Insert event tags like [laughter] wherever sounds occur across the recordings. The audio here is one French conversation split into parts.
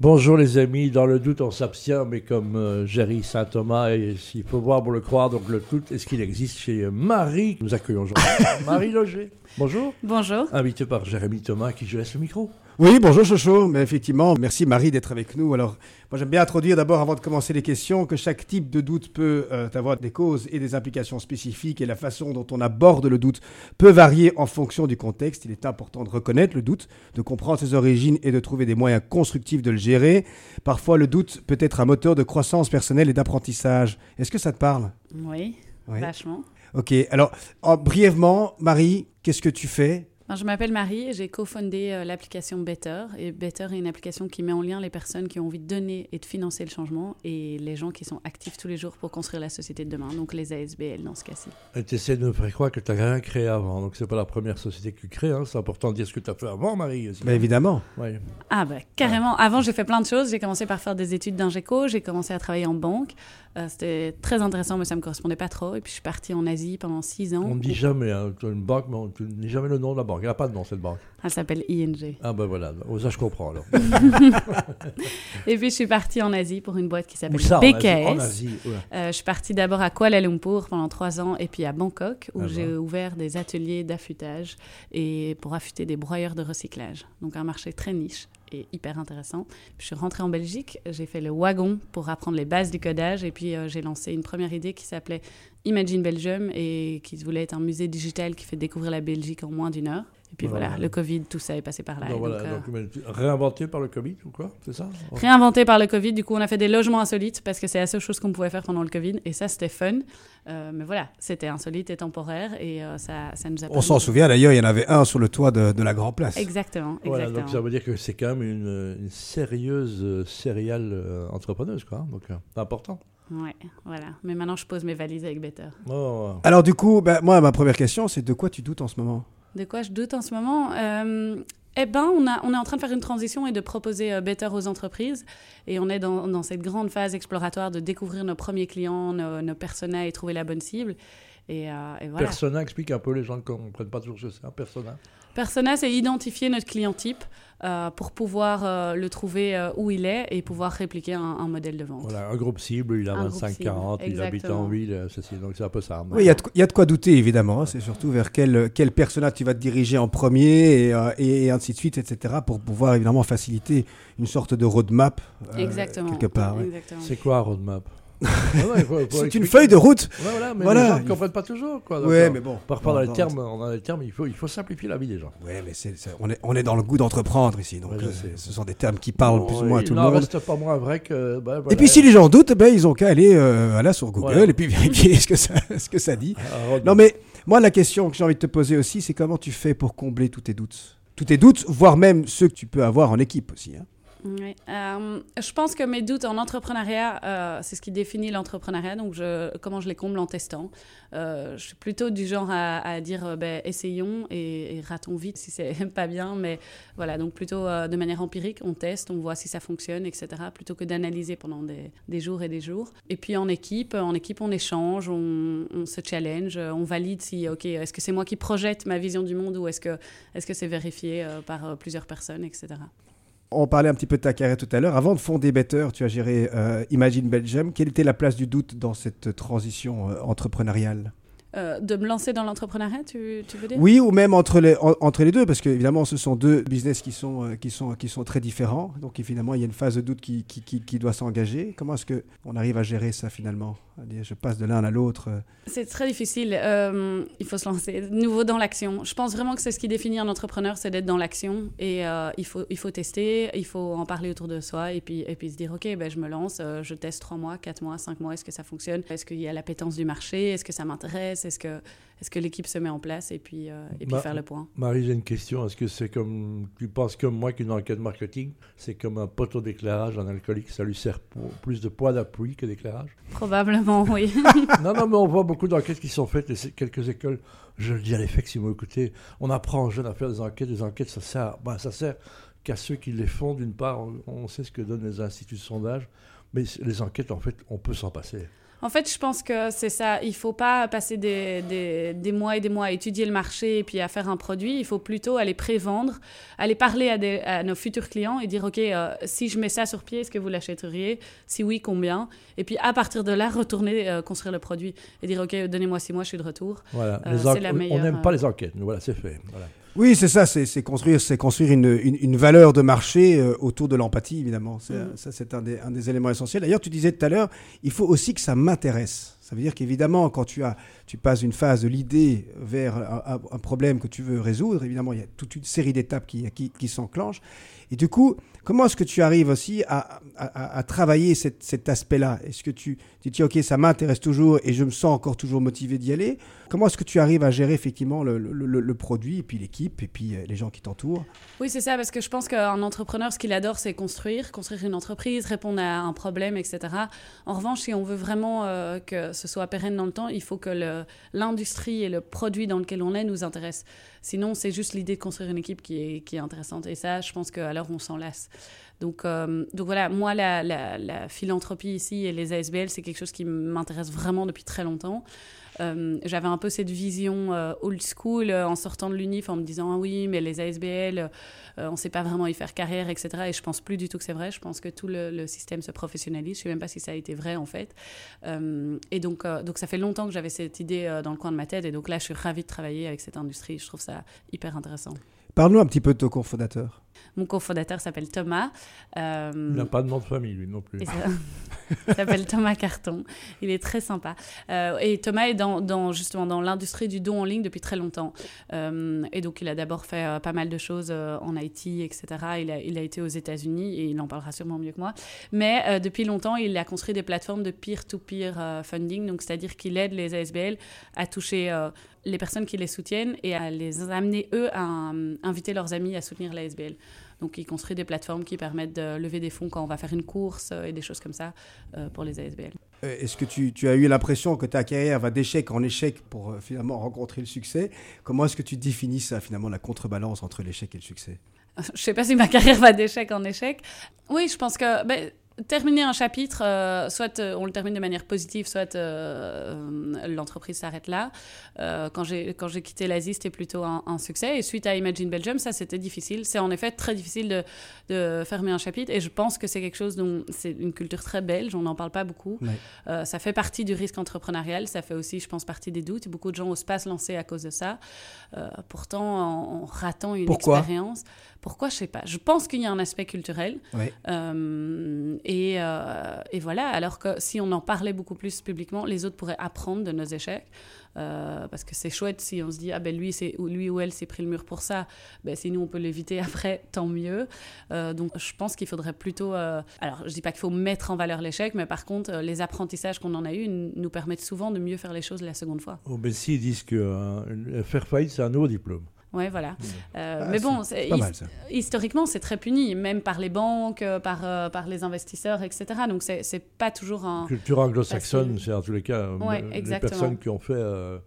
Bonjour les amis, dans le doute on s'abstient, mais comme euh, Jerry Saint Thomas, et s'il faut voir pour le croire, donc le doute, est-ce qu'il existe chez Marie? Nous accueillons aujourd'hui [laughs] Marie Loger. Bonjour. Bonjour. Invité par Jérémy Thomas, qui je laisse le micro. Oui, bonjour Chocho. Mais effectivement, merci Marie d'être avec nous. Alors, moi j'aime bien introduire d'abord, avant de commencer les questions, que chaque type de doute peut euh, avoir des causes et des implications spécifiques et la façon dont on aborde le doute peut varier en fonction du contexte. Il est important de reconnaître le doute, de comprendre ses origines et de trouver des moyens constructifs de le gérer. Parfois, le doute peut être un moteur de croissance personnelle et d'apprentissage. Est-ce que ça te parle? Oui, vachement. Ok, alors brièvement, Marie, qu'est-ce que tu fais je m'appelle Marie et j'ai cofondé euh, l'application Better. Et Better est une application qui met en lien les personnes qui ont envie de donner et de financer le changement et les gens qui sont actifs tous les jours pour construire la société de demain, donc les ASBL dans ce cas-ci. Tu essaies de me faire croire que tu n'as rien créé avant, donc c'est pas la première société que tu crées. Hein. C'est important de dire ce que tu as fait avant, Marie. Mais évidemment. Ah, bah, carrément. Avant, j'ai fait plein de choses. J'ai commencé par faire des études d'ingéco, j'ai commencé à travailler en banque. Euh, c'était très intéressant, mais ça ne me correspondait pas trop. Et puis je suis partie en Asie pendant six ans. On ne dit jamais hein, une banque, mais on ne dit jamais le nom de la banque. Il n'y a pas de nom, cette banque. Elle s'appelle ING. Ah ben voilà, oh, ça je comprends alors. [laughs] et puis je suis partie en Asie pour une boîte qui s'appelle BKS. En Asie, euh, je suis partie d'abord à Kuala Lumpur pendant trois ans et puis à Bangkok où ah j'ai ouvert des ateliers d'affûtage et pour affûter des broyeurs de recyclage. Donc un marché très niche et hyper intéressant. je suis rentrée en Belgique, j'ai fait le wagon pour apprendre les bases du codage et puis euh, j'ai lancé une première idée qui s'appelait Imagine Belgium et qui voulait être un musée digital qui fait découvrir la Belgique en moins d'une heure. Et puis voilà, le Covid, tout ça est passé par là. Donc, voilà, euh, réinventé par le Covid ou quoi C'est ça? Réinventé par le Covid. Du coup, on a fait des logements insolites parce que c'est la seule chose qu'on pouvait faire pendant le Covid. Et ça, c'était fun. Euh, mais voilà, c'était insolite et temporaire. Et euh, ça, ça nous a On s'en souvient d'ailleurs, il y en avait un sur le toit de, de la Grand Place. Exactement. Voilà, donc ça veut dire que c'est quand même une, une sérieuse céréale entrepreneuse, quoi. Donc c'est important. Ouais, voilà. Mais maintenant, je pose mes valises avec Better. Oh. Alors, du coup, ben, moi, ma première question, c'est de quoi tu doutes en ce moment? De quoi je doute en ce moment euh, eh ben, on, on, est en train de faire une transition et de proposer euh, Better aux entreprises. Et on est dans, cette grande phase exploratoire de découvrir nos premiers clients, nos, nos et trouver la bonne cible. Et, euh, et voilà. Persona, explique un peu les gens ne comprennent pas toujours ce que c'est. Persona. Persona, c'est identifier notre client type euh, pour pouvoir euh, le trouver euh, où il est et pouvoir répliquer un, modèle de vente. Voilà, un groupe cible, il a 25-40, il habite en ville, donc c'est un peu ça. Oui, il y, a de quoi douter, évidemment. Hein. c'est surtout vers quel, quel personnage tu vas te diriger en premier et, et, ainsi de suite, etc., pour pouvoir évidemment faciliter une sorte de roadmap quelque part. C'est quoi un roadmap? Ah c'est une feuille de route. voilà, mais les gens ne comprennent pas toujours. Quoi, ouais, mais bon. Par rapport dans les termes, on les termes, il faut, il faut simplifier la vie des gens. Ouais, mais c'est, on, est, on est dans le goût d'entreprendre ici. Donc, euh, ce sont des termes qui parlent plus ou moins à tout le monde. reste pas moins vrai que. Bah, et puis, si les gens doutent, ben, ils ont qu'à aller euh, sur Google et puis vérifier ce que ça, [laughs] ce que ça dit. Ah, non, mais moi, la question que j'ai envie de te poser aussi, c'est comment tu fais pour combler tous tes doutes? Tous tes doutes, voire même ceux que tu peux avoir en équipe aussi. Hein. Euh, je pense que mes doutes en entrepreneuriat, euh, c'est ce qui définit l'entrepreneuriat. Donc, comment je les comble en testant. Euh, je suis plutôt du genre à, dire ben, essayons et, ratons vite si c'est [laughs] pas bien. Mais voilà, donc plutôt de manière empirique, on teste, on voit si ça fonctionne, etc. Plutôt que d'analyser pendant des, jours et des jours. Et puis en équipe, en équipe, on échange, on, on se challenge, on valide si, OK, est-ce que c'est moi qui projette ma vision du monde ou est-ce que c'est -ce c'est vérifié par plusieurs personnes, etc. On parlait un petit peu de ta carrière tout à l'heure. Avant de fonder Better, tu as géré euh, Imagine Belgium. Quelle était la place du doute dans cette transition euh, entrepreneuriale? Euh, de me lancer dans l'entrepreneuriat, tu, veux dire? Oui, ou même entre les, entre les deux, parce qu'évidemment, ce sont deux business qui sont, qui, sont, qui sont très différents. Donc, évidemment, il y a une phase de doute qui, qui, qui doit s'engager. Comment est-ce qu'on arrive à gérer ça finalement? Je passe de l'un à l'autre. C'est très difficile. Euh, il faut se lancer. Nouveau dans l'action. Je pense vraiment que c'est ce qui définit un entrepreneur, c'est d'être dans l'action. Et euh, il, faut, il faut tester, il faut en parler autour de soi et puis, et puis se dire, OK, ben, je me lance, euh, je teste trois mois, quatre mois, cinq mois, est-ce que ça fonctionne? Est-ce qu'il y a l'appétence du marché? Est-ce que ça m'intéresse? Est-ce que, est que l'équipe se met en place Et puis, et puis faire le point? Marie, j'ai une question. Est-ce que c'est comme, tu penses comme moi qu'une enquête marketing, c'est comme un poteau d'éclairage en alcoolique Ça lui sert pour plus de poids d'appui que d'éclairage? Probablement oui. [laughs] non, non, mais on voit beaucoup d'enquêtes qui sont faites, et quelques écoles, je le dis à l'effet, si vous écoutez, on apprend aux jeunes à faire des enquêtes, des enquêtes, ça sert, ben, ça sert qu'à ceux qui les font, d'une part, on, sait ce que donnent les instituts de sondage, mais les enquêtes, en fait, on peut s'en passer. En fait, je pense que c'est ça. Il faut pas passer des, des, des, mois et des mois à étudier le marché et puis à faire un produit. Il faut plutôt aller pré-vendre, aller parler à, des, à, nos futurs clients et dire, OK, euh, si je mets ça sur pied, est-ce que vous l'achèteriez? Si oui, combien? Et puis à partir de là, retourner euh, construire le produit et dire, OK, donnez-moi six mois, je suis de retour. Voilà. Euh, c'est la meilleure, on n'aime pas les enquêtes. Voilà, c'est fait. Voilà. Oui, c'est ça, c'est construire, construire une, une, une, valeur de marché euh, autour de l'empathie, évidemment. Mm. Ça, c'est un des, un des éléments essentiels. D'ailleurs, tu disais tout à l'heure, il faut aussi que ça m'intéresse. Ça veut dire qu'évidemment, quand tu, as, tu passes d'une phase de l'idée vers un, problème que tu veux résoudre, évidemment, il y a toute une série d'étapes qui, qui, qui s'enclenchent. Et du coup, comment est-ce que tu arrives aussi à, à, travailler cet, cet aspect-là? Est-ce que tu, tu dis, OK, ça m'intéresse toujours et je me sens encore toujours motivé d'y aller? Comment est-ce que tu arrives à gérer effectivement le, le, le, produit et puis l'équipe et puis euh, les gens qui t'entourent? Oui, c'est ça, parce que je pense qu'un entrepreneur, ce qu'il adore, c'est construire, construire une entreprise, répondre à un problème, etc. En revanche, si on veut vraiment euh, que ce soit pérenne dans le temps, il faut que l'industrie et le produit dans lequel on est nous intéressent. Sinon, c'est juste l'idée de construire une équipe qui est, intéressante. Et ça, je pense l'heure, on s'en lasse. Donc, euh, donc voilà, moi, la, philanthropie ici et les ASBL, c'est quelque chose qui m'intéresse vraiment depuis très longtemps. Euh, j'avais un peu cette vision euh, old school euh, en sortant de l'UNIF en me disant ah oui mais les ASBL on ne sait pas vraiment y faire carrière etc et je pense plus du tout que c'est vrai. Je pense que tout le, le, système se professionnalise. Je sais même pas si ça a été vrai en fait. Et donc donc ça fait longtemps que j'avais cette idée dans le coin de ma tête. Et donc là je suis ravie de travailler avec cette industrie. Je trouve ça hyper intéressant Parle-nous un petit peu de ton cofondateur. Mon cofondateur s'appelle Thomas. Euh, il n'a pas de nom de famille, lui non plus. Il s'appelle Thomas Carton. Il est très sympa. Euh, et Thomas est dans, dans justement dans l'industrie du don en ligne depuis très longtemps. Euh, et donc, il a d'abord fait euh, pas mal de choses euh, en IT, etc. Il a, il a été aux États-Unis et il en parlera sûrement mieux que moi. Mais euh, depuis longtemps, il a construit des plateformes de peer-to-peer funding. Donc, c'est-à-dire qu'il aide les ASBL à toucher les personnes qui les soutiennent et à les amener, eux, à inviter leurs amis à soutenir l'ASBL. Donc, il construit des plateformes qui permettent de lever des fonds quand on va faire une course euh, et des choses comme ça euh, pour les ASBL. Euh, est-ce que tu, tu, as eu l'impression que ta carrière va d'échec en échec pour euh, finalement rencontrer le succès? Comment est-ce que tu définis ça, finalement, la contrebalance entre l'échec et le succès? [laughs] Je ne sais pas si ma carrière va d'échec en échec. Oui, je pense que... Ben, terminer un chapitre, euh, soit euh, on le termine de manière positive, soit euh, l'entreprise s'arrête là. Quand j'ai quand j'ai quitté l'Asie, c'était plutôt un, un, succès. Et suite à Imagine Belgium, ça c'était difficile. C'est en effet très difficile de, de, fermer un chapitre. Et je pense que c'est quelque chose dont c'est une culture très belge. On n'en parle pas beaucoup. Ouais. Ça fait partie du risque entrepreneurial. Ça fait aussi, je pense, partie des doutes. Beaucoup de gens n'osent pas se lancer à cause de ça. Pourtant, en, en, ratant une Pourquoi? expérience. Pourquoi? Je sais pas. Je pense qu'il y a un aspect culturel. Ouais. et, et voilà. Alors que si on en parlait beaucoup plus publiquement, les autres pourraient apprendre de nos échecs. Euh, parce que c'est chouette si on se dit ah ben lui c'est lui ou elle s'est pris le mur pour ça ben si nous on peut l'éviter [laughs] après tant mieux euh, donc je pense qu'il faudrait plutôt euh, alors je dis pas qu'il faut mettre en valeur l'échec mais par contre euh, les apprentissages qu'on en a eu nous permettent souvent de mieux faire les choses la seconde fois oh, ben si ils disent que faire faillite c'est un nouveau diplôme Ouais, voilà. Mmh. Euh, ah, mais bon, c'est, his- mal, historiquement, c'est très puni, même par les banques, par, euh, par les investisseurs, etc. Donc, c'est, c'est pas toujours un. Culture anglo-saxonne, c'est en tous les cas. Ouais, les personnes qui ont fait euh,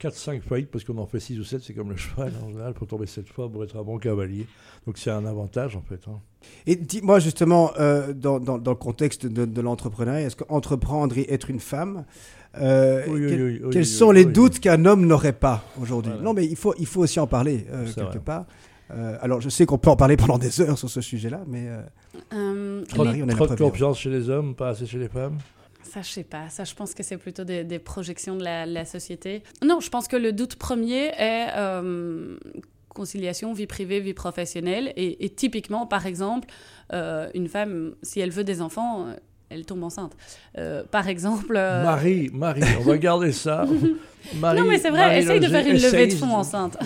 4-5 faillites, parce qu'on en fait 6 ou 7, c'est comme le cheval, en général, il faut tomber 7 fois pour être un bon cavalier. Donc, c'est un avantage, en fait. Hein. Et dis-moi, justement, euh, dans, dans, dans, le contexte de, de l'entrepreneuriat, est-ce qu'entreprendre et être une femme, euh, Oui, oui, quel- oui, oui, quels oui, sont oui, les oui. doutes qu'un homme n'aurait pas aujourd'hui? Voilà. Non, mais il faut, il faut aussi en parler euh, quelque vrai. part. Euh, alors, je sais qu'on peut en parler pendant des heures sur ce sujet-là, mais euh, Euh, Trop les- Marie, on est la Trop de confiance chez les hommes, pas assez chez les femmes? Ça, je sais pas. Ça, je pense que c'est plutôt des, projections de la, société. Non, je pense que le doute premier est euh, conciliation vie privée, vie professionnelle. Et, typiquement, par exemple, euh, une femme, si elle veut des enfants, elle tombe enceinte. Euh, par exemple. euh, Marie, Marie, on va garder ça. [laughs] Marie, Non, mais c'est vrai, Marie essaye de faire une levée de fonds enceinte.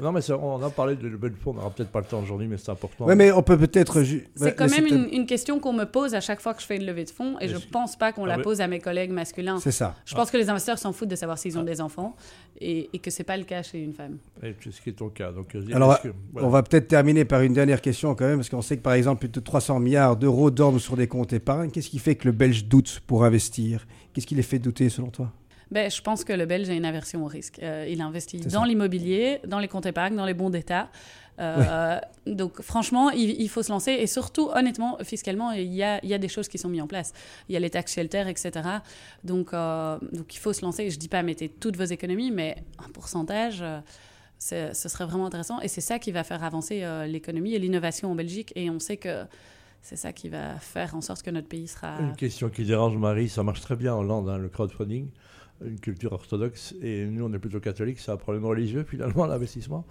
Non, mais ça, on a parlé de levée de fonds, on n'aura peut-être pas le temps aujourd'hui, mais c'est important. ouais, mais on peut peut-être. C'est ouais, quand même une, une question qu'on me pose à chaque fois que je fais une levée de fonds et Mais je c'est- pense pas qu'on Ah la pose à mes collègues masculins. C'est ça. Je pense que les investisseurs s'en foutent de savoir s'ils ont des enfants et, et que c'est pas le cas chez une femme. Et c'est ce qui est ton cas. Donc, Alors, est-ce que- voilà. On va peut-être terminer par une dernière question quand même, parce qu'on sait que par exemple, plus de 300 milliards d'euros dorment sur des comptes épargne. Qu'est-ce qui fait que le Belge doute pour investir Qu'est-ce qui les fait douter selon toi? Ben, Je pense que le Belge a une aversion au risque. Euh, il investit dans l'immobilier, dans les comptes épargne, dans les bons d'État. Euh, Donc franchement, il, il faut se lancer. Et surtout, honnêtement, fiscalement, il y, a, il y a des choses qui sont mises en place. Il y a les tax shelters, etc. Donc, euh, donc il faut se lancer. Je ne dis pas mettez toutes vos économies, mais un pourcentage, ce serait vraiment intéressant. Et c'est ça qui va faire avancer l'économie et l'innovation en Belgique. Et on sait que c'est ça qui va faire en sorte que notre pays sera... Une question qui dérange Marie, ça marche très bien en Hollande, hein, le crowdfunding, une culture orthodoxe, et nous on est plutôt catholique, c'est un problème religieux finalement l'investissement?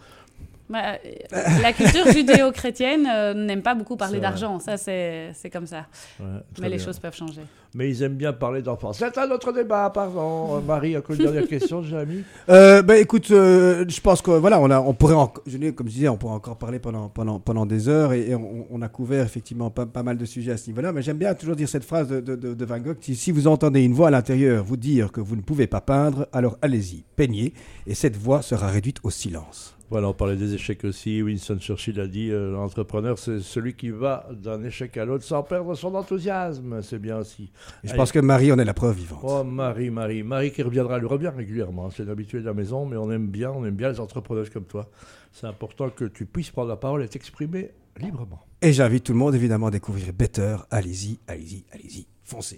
Bah, euh, [laughs] la culture judéo-chrétienne euh, n'aime pas beaucoup parler d'argent, ça c'est c'est comme ça. Ouais, Mais les bien. choses peuvent changer. Mais ils aiment bien parler d'enfants. C'est un autre débat, pardon. Euh, Marie, encore une dernière [laughs] question, Jérémy Euh, ben écoute, euh, je pense que voilà, on a, on pourrait, en- je dis- comme je disais, on pourrait encore parler pendant pendant pendant des heures et, et on, on a couvert effectivement pas, pas mal de sujets à ce niveau-là. Mais j'aime bien toujours dire cette phrase de, de, de- de Van Gogh si, si vous entendez une voix à l'intérieur vous dire que vous ne pouvez pas peindre, alors allez-y, peignez, et cette voix sera réduite au silence. Voilà, on parlait des échecs aussi. Winston Churchill a dit euh, l'entrepreneur, c'est celui qui va d'un échec à l'autre sans perdre son enthousiasme. C'est bien aussi. Et je Allez. pense que Marie en est la preuve vivante. Oh, Marie, Marie. Marie qui reviendra, elle revient régulièrement. C'est l'habitué de la maison, mais on aime bien, on aime bien les entrepreneurs comme toi. C'est important que tu puisses prendre la parole et t'exprimer librement. Et j'invite tout le monde évidemment à découvrir Better. Allez-y, allez-y, allez-y, foncez.